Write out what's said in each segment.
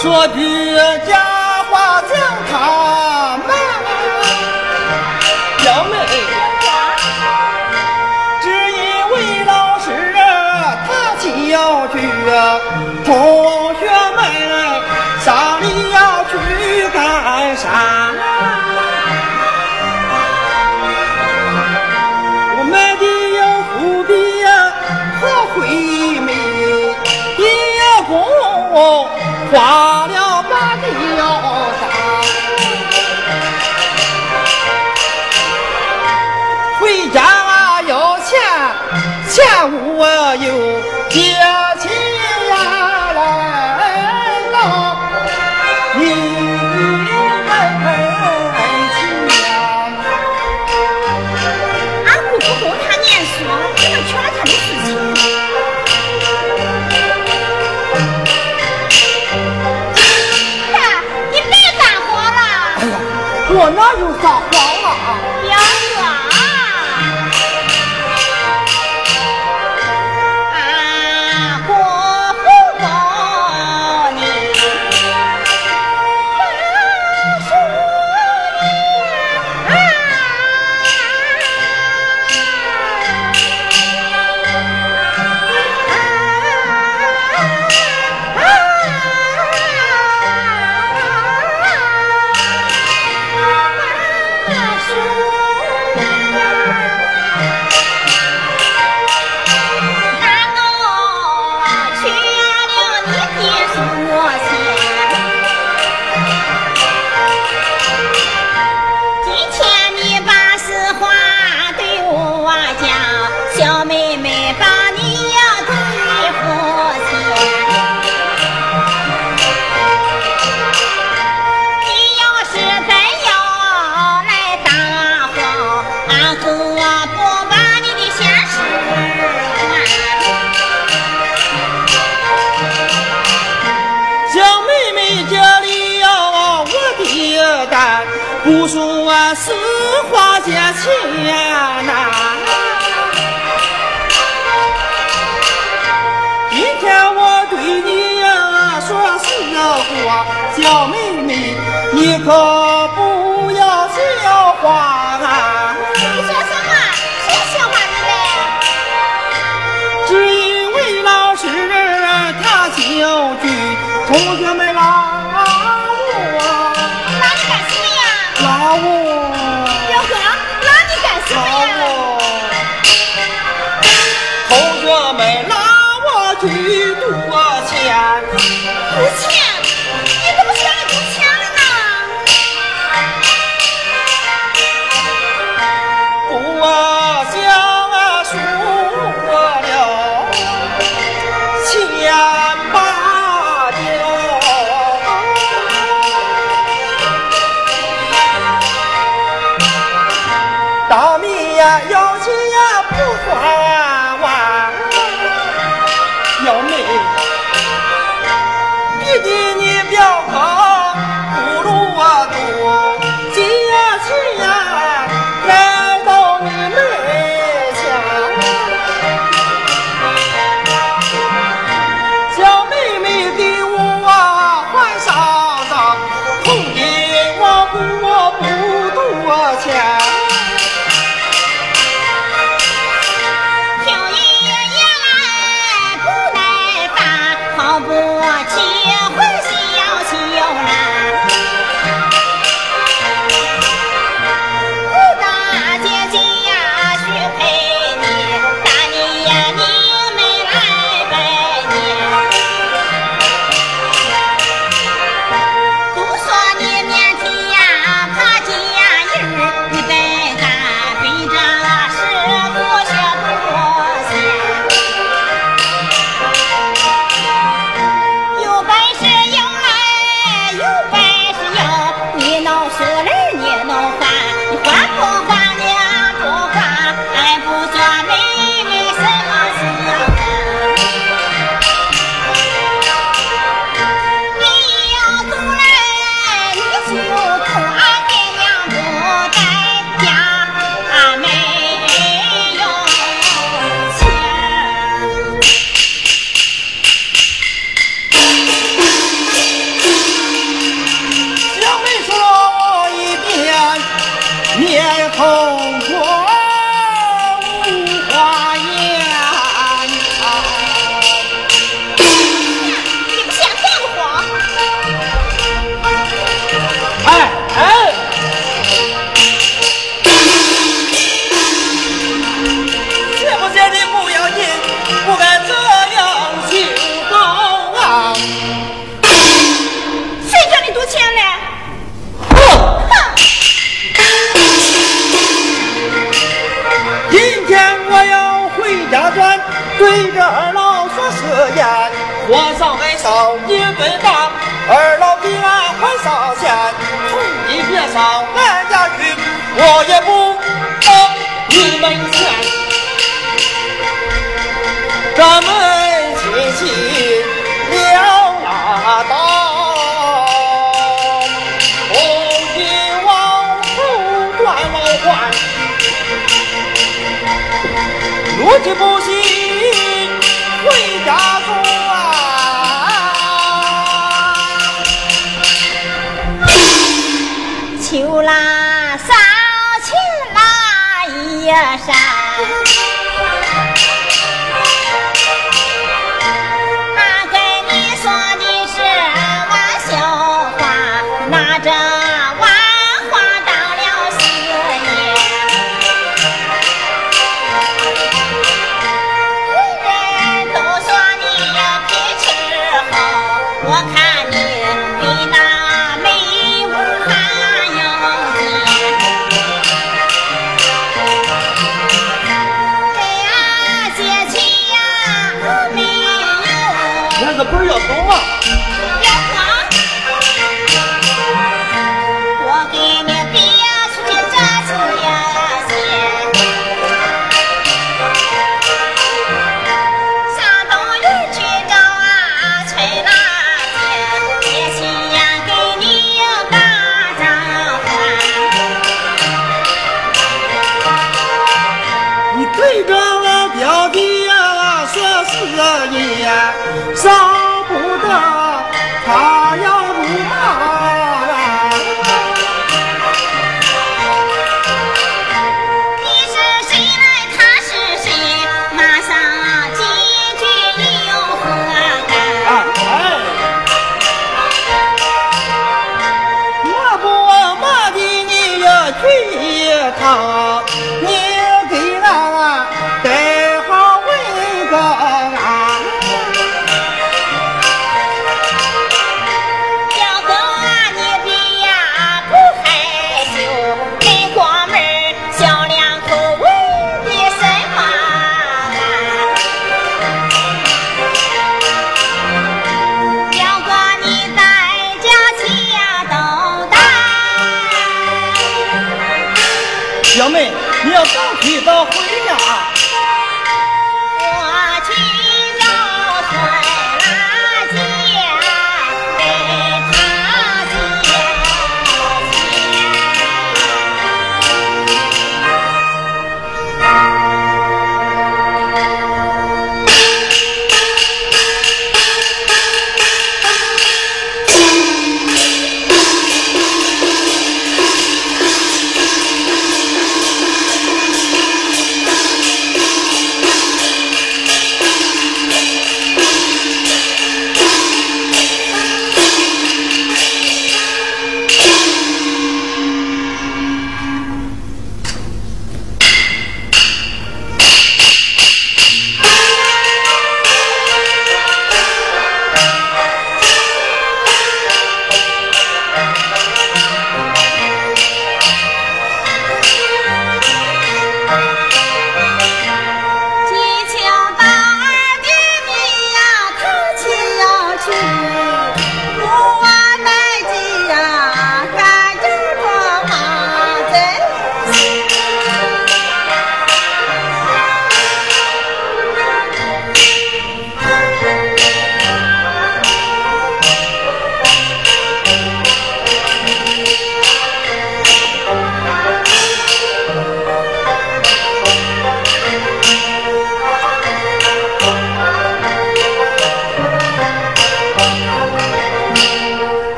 说句假话讲他们， 거. 不说是花借钱呐。今天我对你呀说实话，小妹妹，你可不要笑话咱们亲戚了拉倒，从今往后断老还，如今不行。回家住啊！秋拉烧钱拉一山。我看。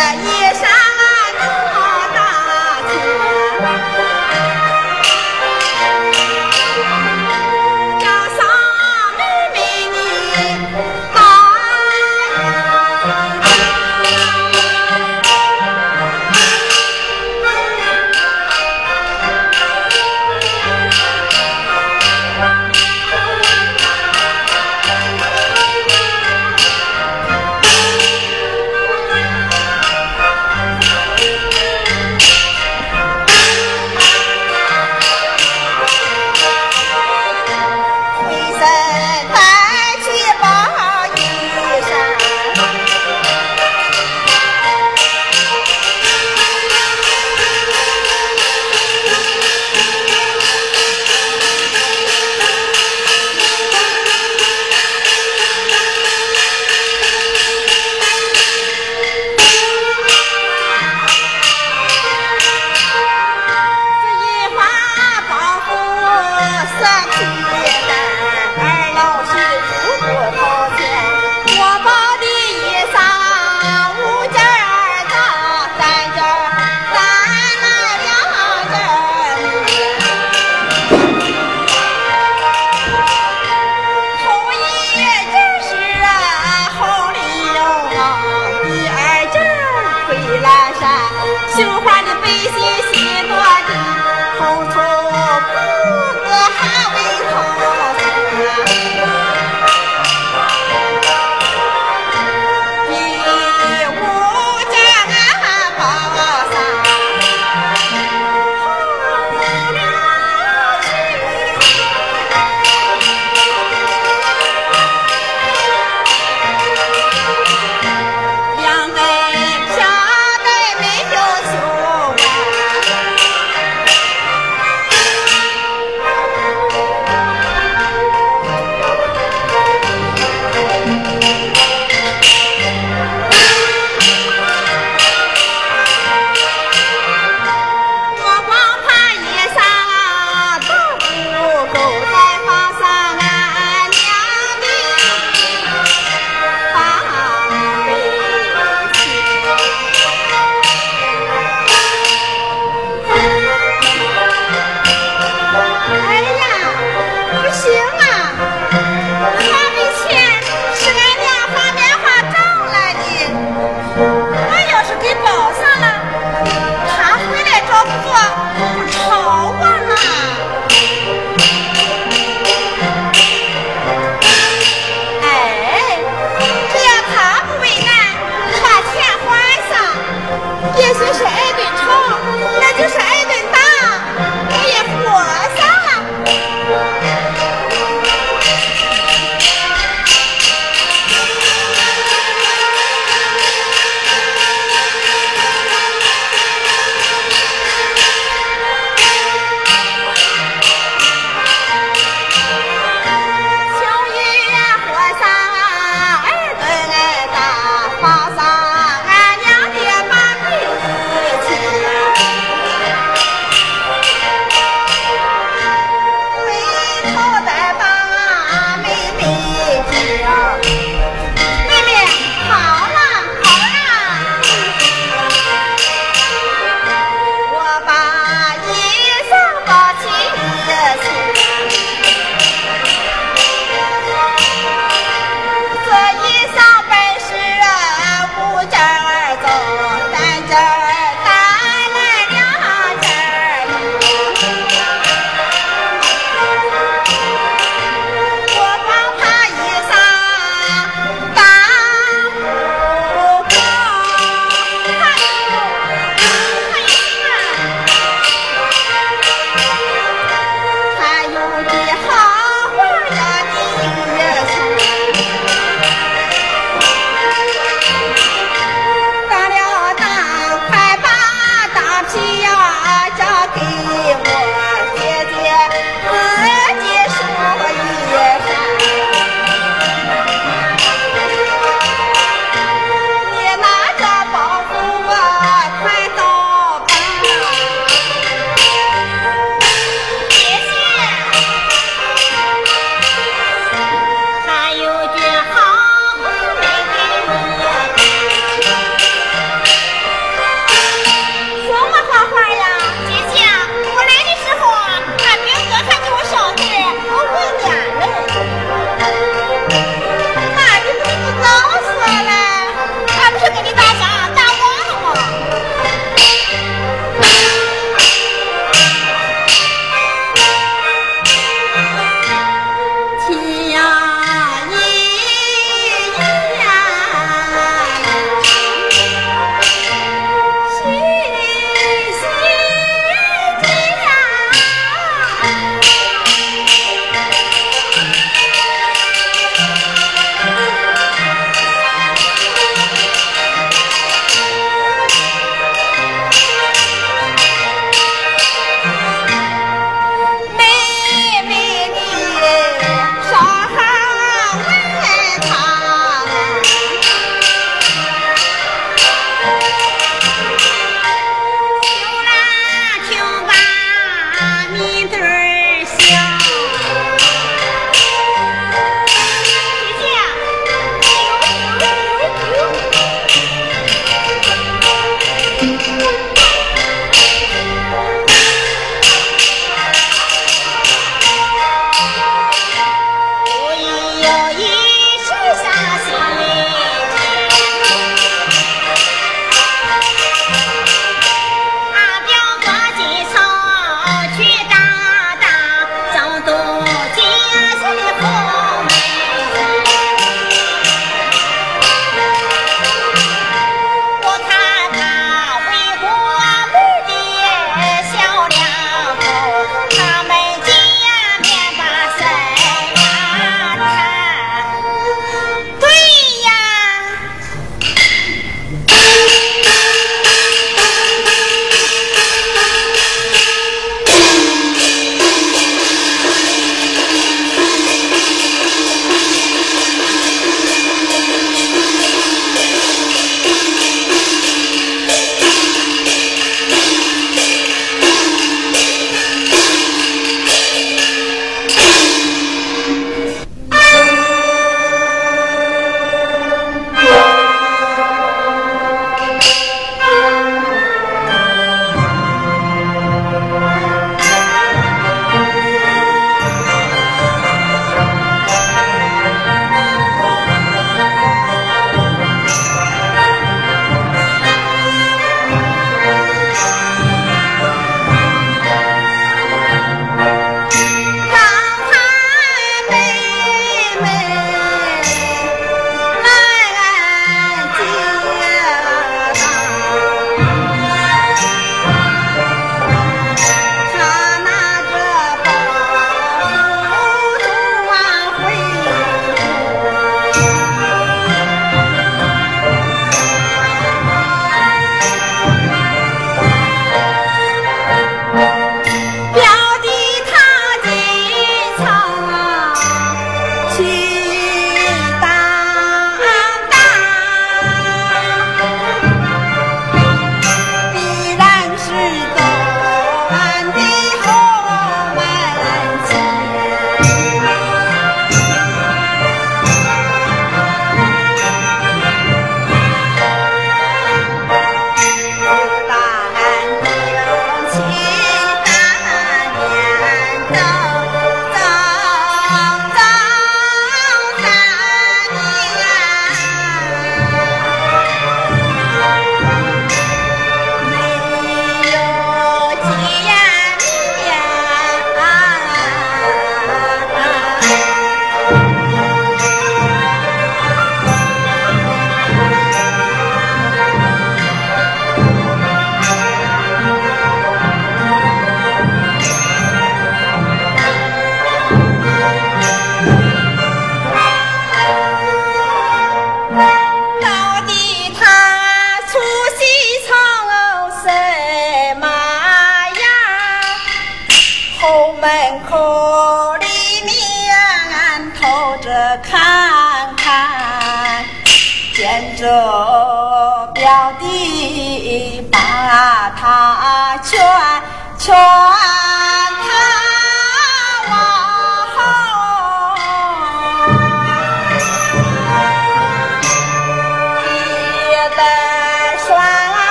野山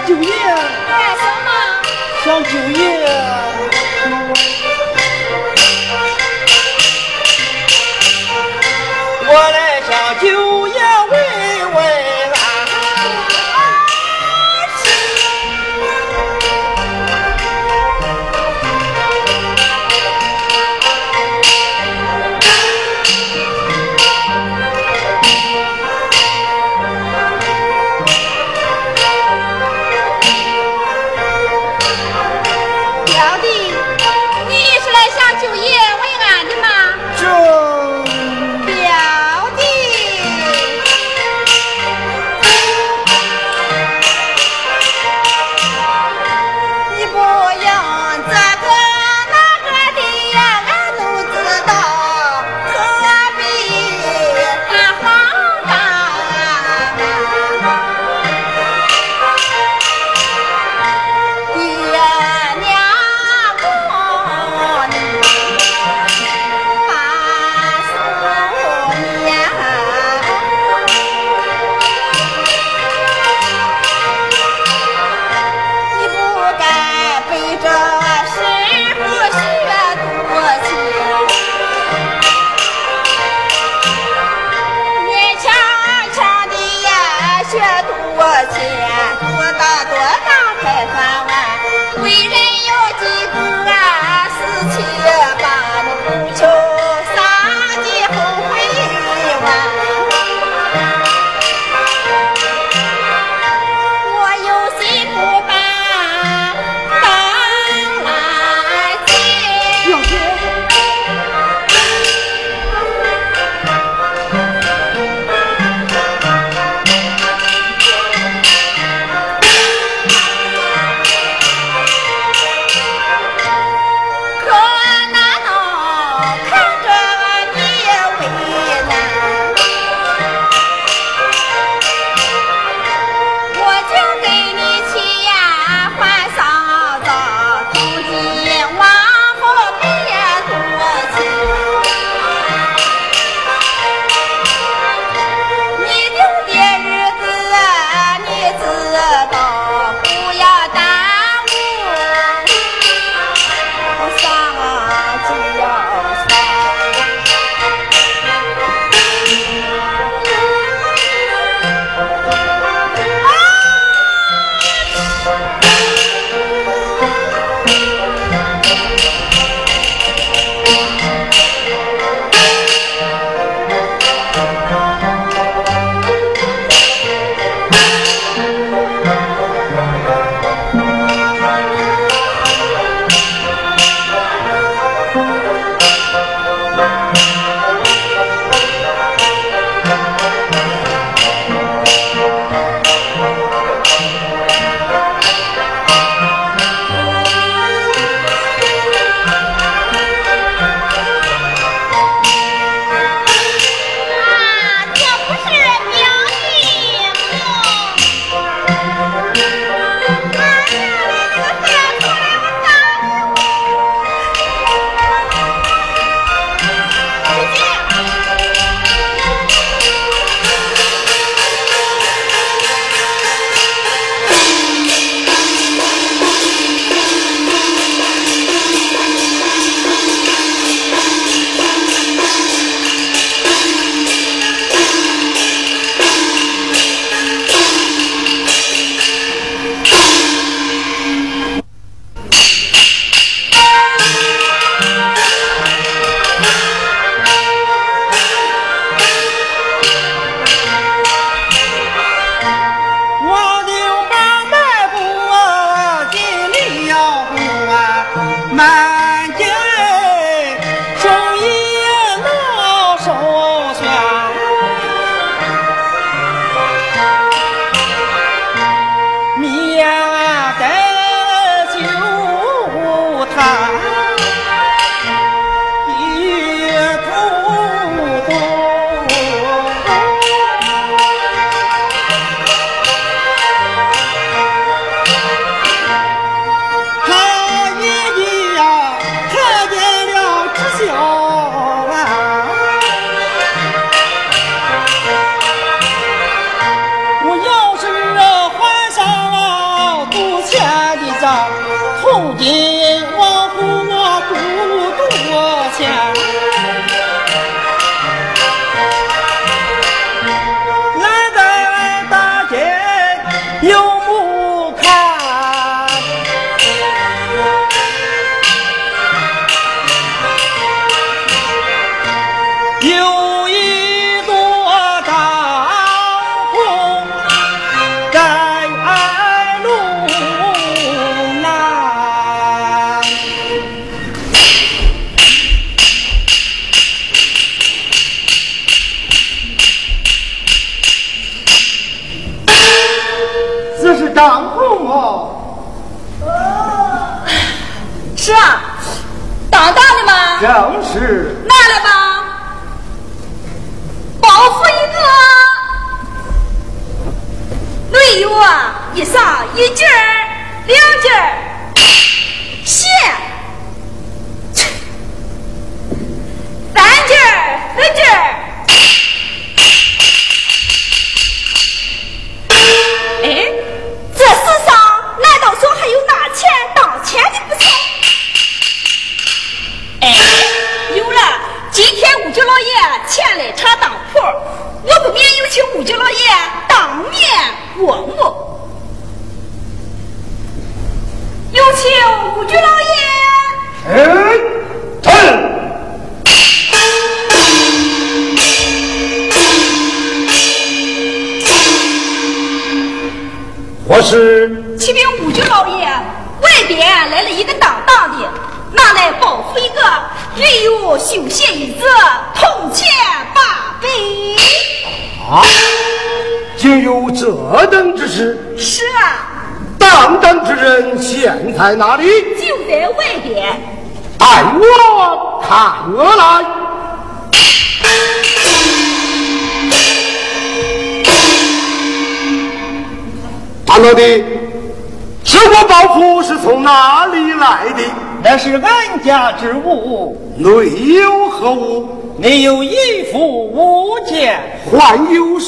想九爷。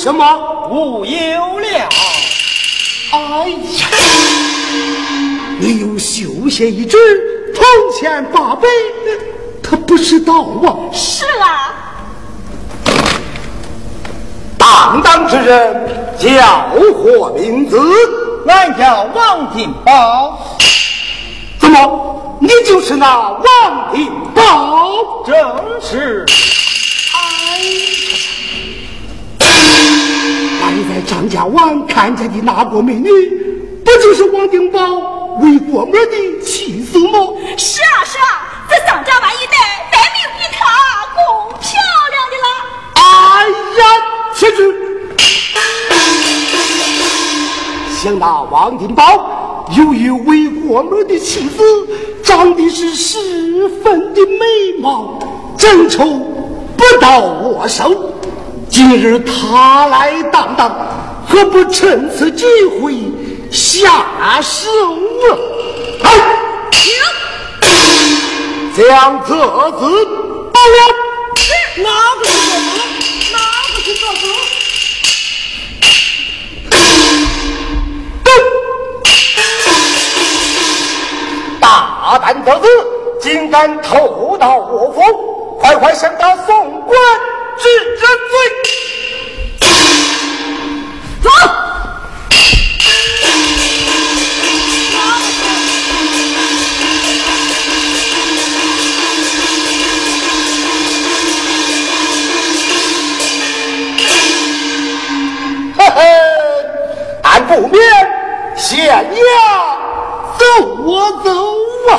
什么？无忧了。哎呀！你有绣线一只，铜钱八百，他不知道啊。是啊。当当之人叫何名字？俺叫王金宝。怎么，你就是那王金宝？正是。哎，俺在张家湾看见的那个美女，不就是王定宝为国门的妻子吗？是啊是啊，这张家湾一带，再没有比她更漂亮的了。哎呀！去去，想那王定宝，有一位过门的妻子，长得是十分的美貌，真愁不到我手。今日他来当当，何不趁此机会下手啊？来，将这子包了。哪个是这子？哪个是这子？大胆得子，竟敢偷盗我府，快快向他送官治罪！走。俺不免县衙走啊走啊！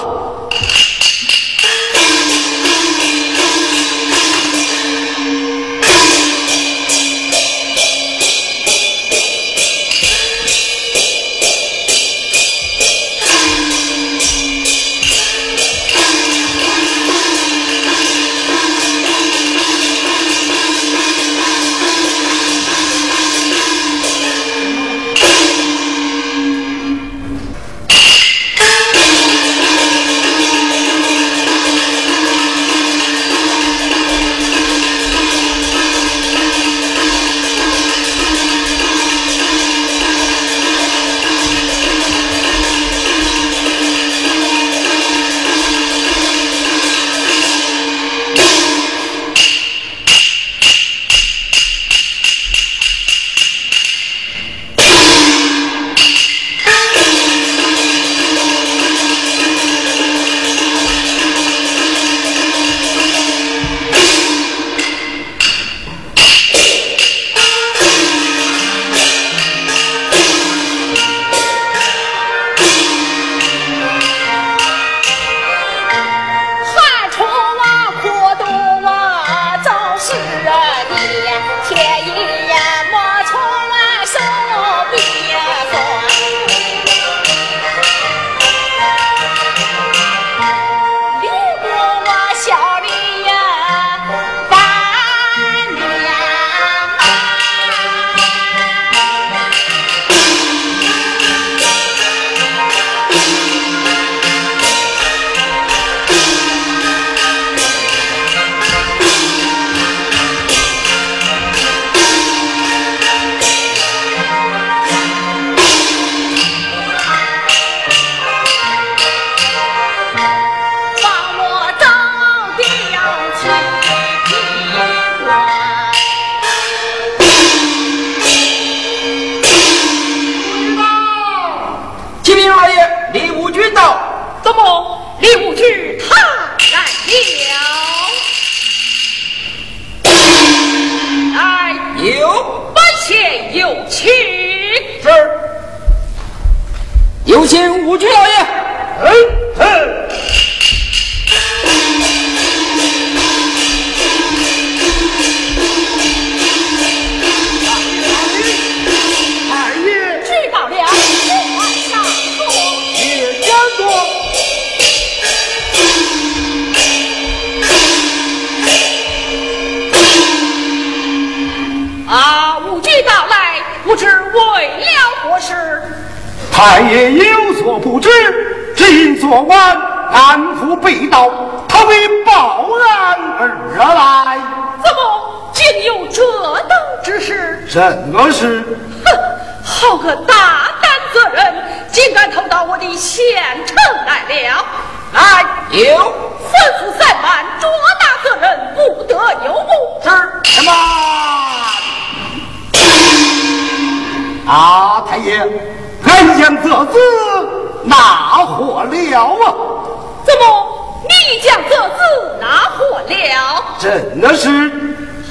真的是。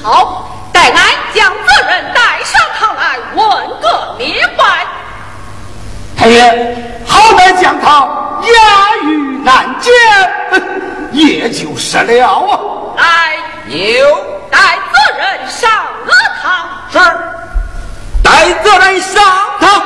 好，待俺将责任带上堂来问个明白。太爷，好歹将他押于南监，也就是了啊。来，有带责任上了堂。是，带责任上堂。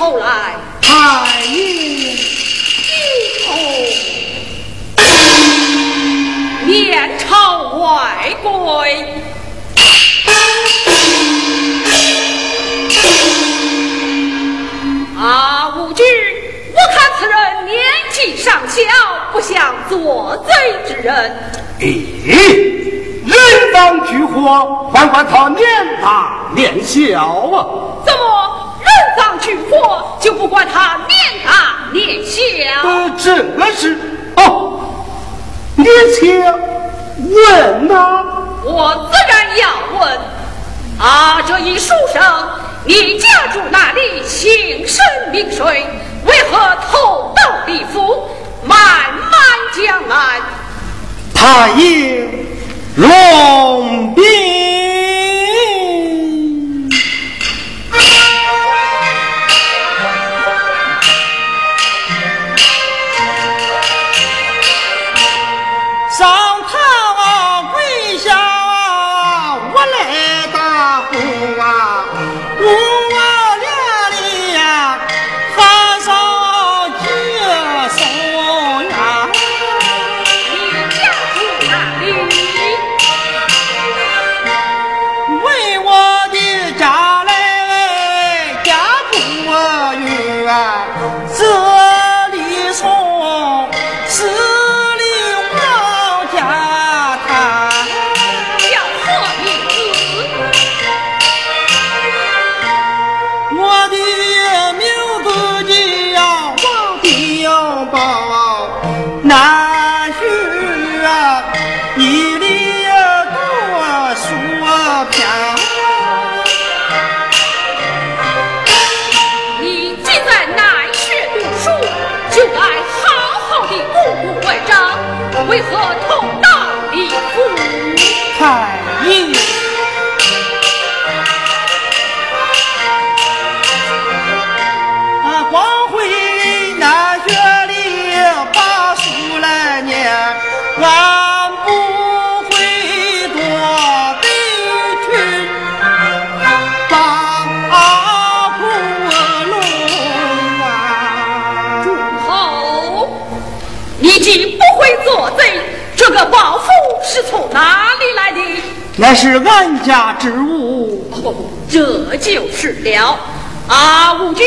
抬起头来。太爷，低头，面朝外跪。啊，无惧，我看此人年纪尚小，不像做贼之人。咦？人当聚火，还管他年大年小啊？怎么人当聚火就不管他年大年小？呃，这个是哦，你且问呐。我自然要问。啊，这一书生，你家住哪里？姓甚名谁？为何偷盗李府，慢慢江南？太爷。龙兵。那是从哪里来的？乃是俺家之物，哦，这就是了。啊，无惧，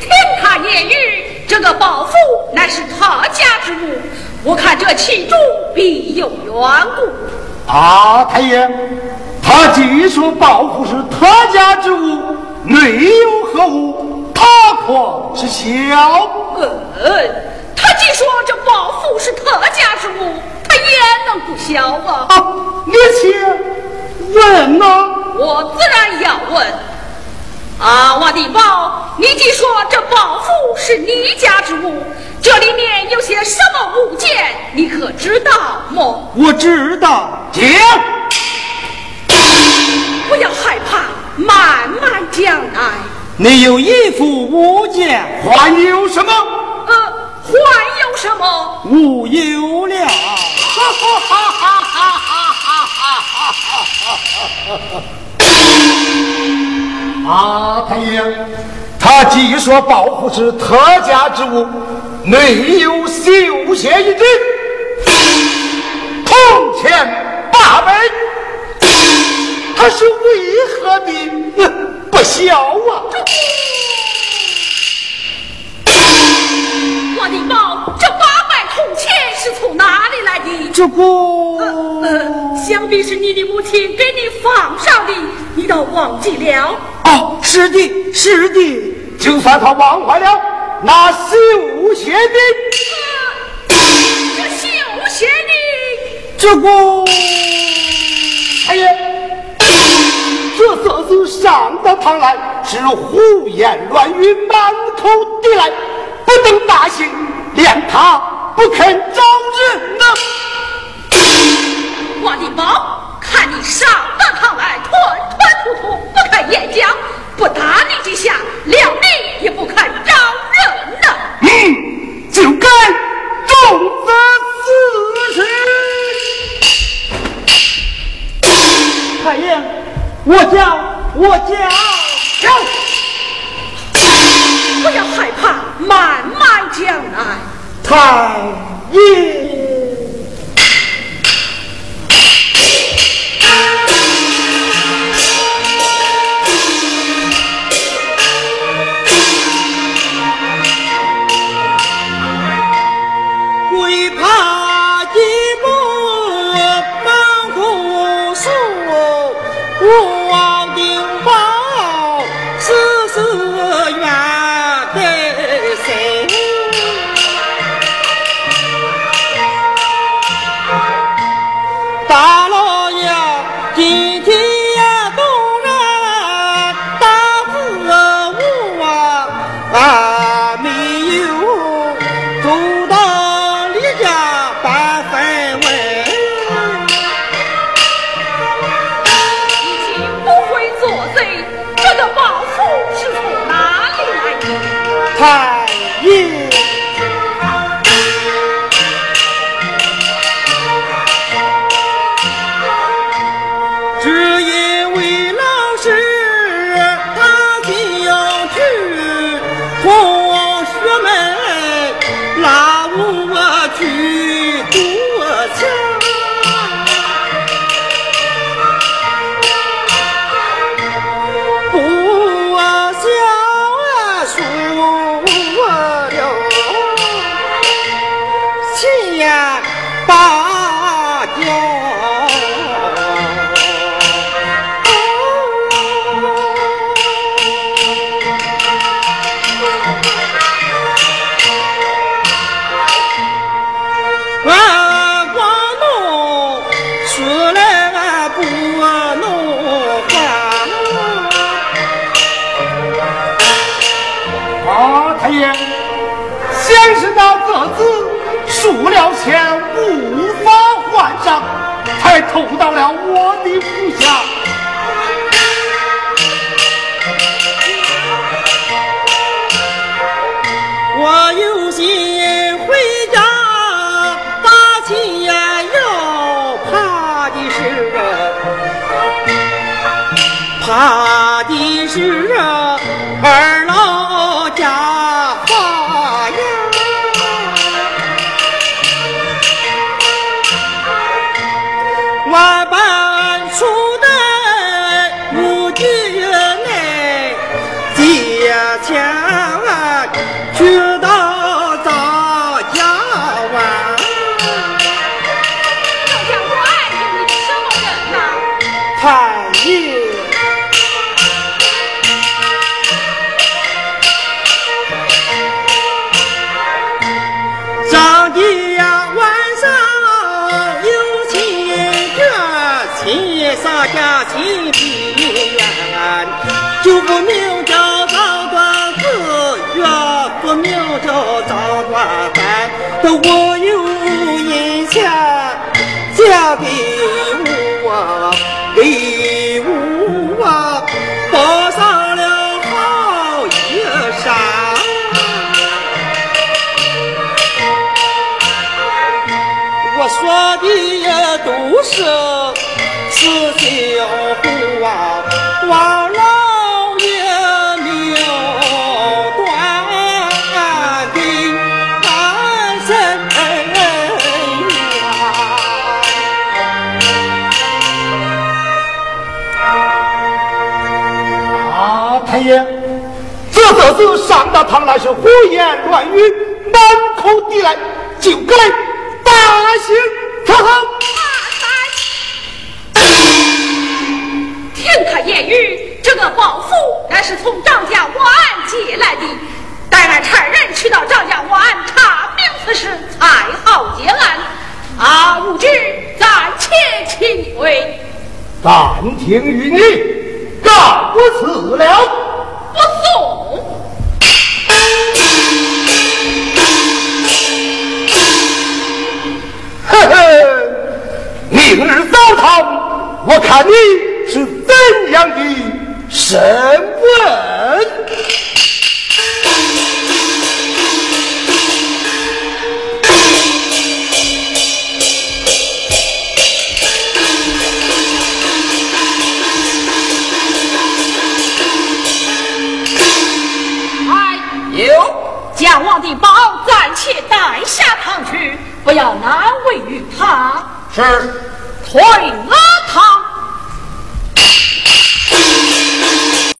听他言语，这个宝符乃是他家之物，我看这其中必有缘故。啊，太爷，他既说宝壶是他家之物，内有何物？他可是晓？嗯，他既说这宝壶是他家之物，他也能不晓啊？啊，你且问呐！我自然要问。啊，我的宝，你既说这宝壶是你家之物，这里面有些什么物件？你可知道么？我知道，讲。不要害怕，慢慢讲来。你有一副物件，还有什么？呃，还有什么？无有了。啊，太爷，他既说保护是特家之物，内有修仙一只，铜钱八百，他是为何的 不孝啊？这这个，呃，想必是你的母亲给你放上的，你倒忘记了。哦，是的，是的，就算他忘怀了，那绣鞋的，这绣鞋的，这个，哎呀，这小子上到堂来是胡言乱语，满口地来，不等大刑，连他不肯招认呢！我的宝，看你上半堂来吞吞吐吐，不肯演讲，不打你几下，谅你也不肯招人呐。嗯，就该重责此事。太爷，我叫，我讲，讲。不要害怕，慢慢讲来。太爷。我的府下。我有心回家打起眼，要怕的是怕的是我名叫张端子，岳不名叫张端汉。都我上大堂那些胡言乱语、满口抵赖，就该大刑特好。听他言语，这个包袱乃是从张家我案借来的。待俺差人去到张家我案查明此事，才好结案。啊，无知暂且请回，暂停于你，告不辞了。不送。呵呵，明日早堂，我看你是怎样的身份。将我的宝暂且带下堂去，不要难为于他。是，退了堂。